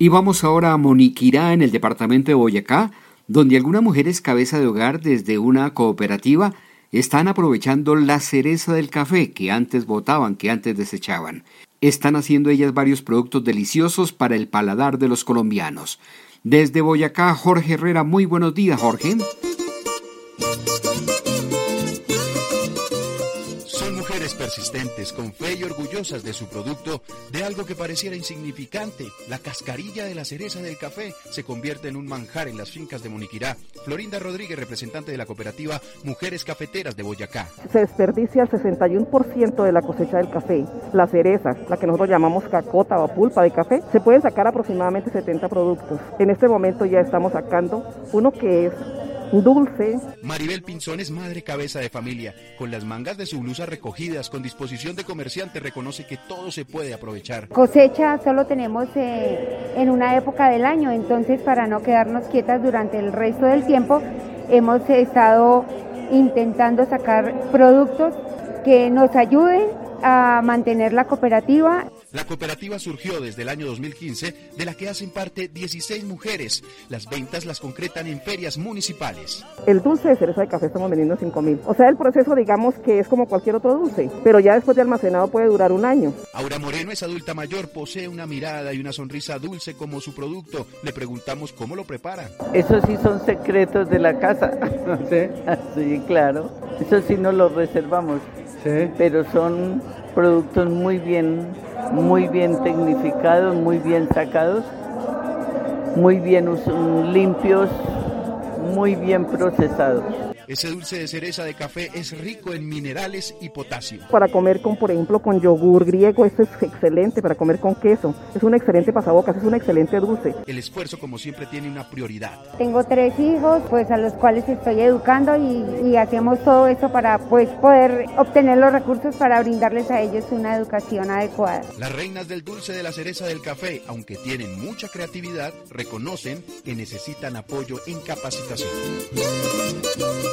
Y vamos ahora a Moniquirá, en el departamento de Boyacá, donde algunas mujeres cabeza de hogar desde una cooperativa están aprovechando la cereza del café que antes botaban, que antes desechaban. Están haciendo ellas varios productos deliciosos para el paladar de los colombianos. Desde Boyacá, Jorge Herrera, muy buenos días, Jorge. Persistentes, con fe y orgullosas de su producto, de algo que pareciera insignificante, la cascarilla de la cereza del café, se convierte en un manjar en las fincas de Moniquirá. Florinda Rodríguez, representante de la cooperativa Mujeres Cafeteras de Boyacá. Se desperdicia el 61% de la cosecha del café. La cereza, la que nosotros llamamos cacota o pulpa de café, se pueden sacar aproximadamente 70 productos. En este momento ya estamos sacando uno que es dulce. Maribel Pinzón es madre cabeza de familia. Con las mangas de su blusa recogidas, con disposición de comerciante, reconoce que todo se puede aprovechar. Cosecha solo tenemos eh, en una época del año, entonces para no quedarnos quietas durante el resto del tiempo, hemos estado intentando sacar productos que nos ayuden a mantener la cooperativa. La cooperativa surgió desde el año 2015, de la que hacen parte 16 mujeres. Las ventas las concretan en ferias municipales. El dulce de cereza de café estamos vendiendo 5 mil. O sea, el proceso digamos que es como cualquier otro dulce, pero ya después de almacenado puede durar un año. Aura Moreno es adulta mayor, posee una mirada y una sonrisa dulce como su producto. Le preguntamos cómo lo prepara. Esos sí son secretos de la casa. ¿Sí? sí, claro. Eso sí no lo reservamos. Sí. Pero son productos muy bien, muy bien tecnificados, muy bien sacados, muy bien limpios, muy bien procesados. Ese dulce de cereza de café es rico en minerales y potasio. Para comer con, por ejemplo, con yogur griego, esto es excelente. Para comer con queso, es un excelente pasabocas, es un excelente dulce. El esfuerzo, como siempre, tiene una prioridad. Tengo tres hijos, pues a los cuales estoy educando y, hacemos todo esto para pues poder obtener los recursos para brindarles a ellos una educación adecuada. Las reinas del dulce de la cereza del café, aunque tienen mucha creatividad, reconocen que necesitan apoyo en capacitación.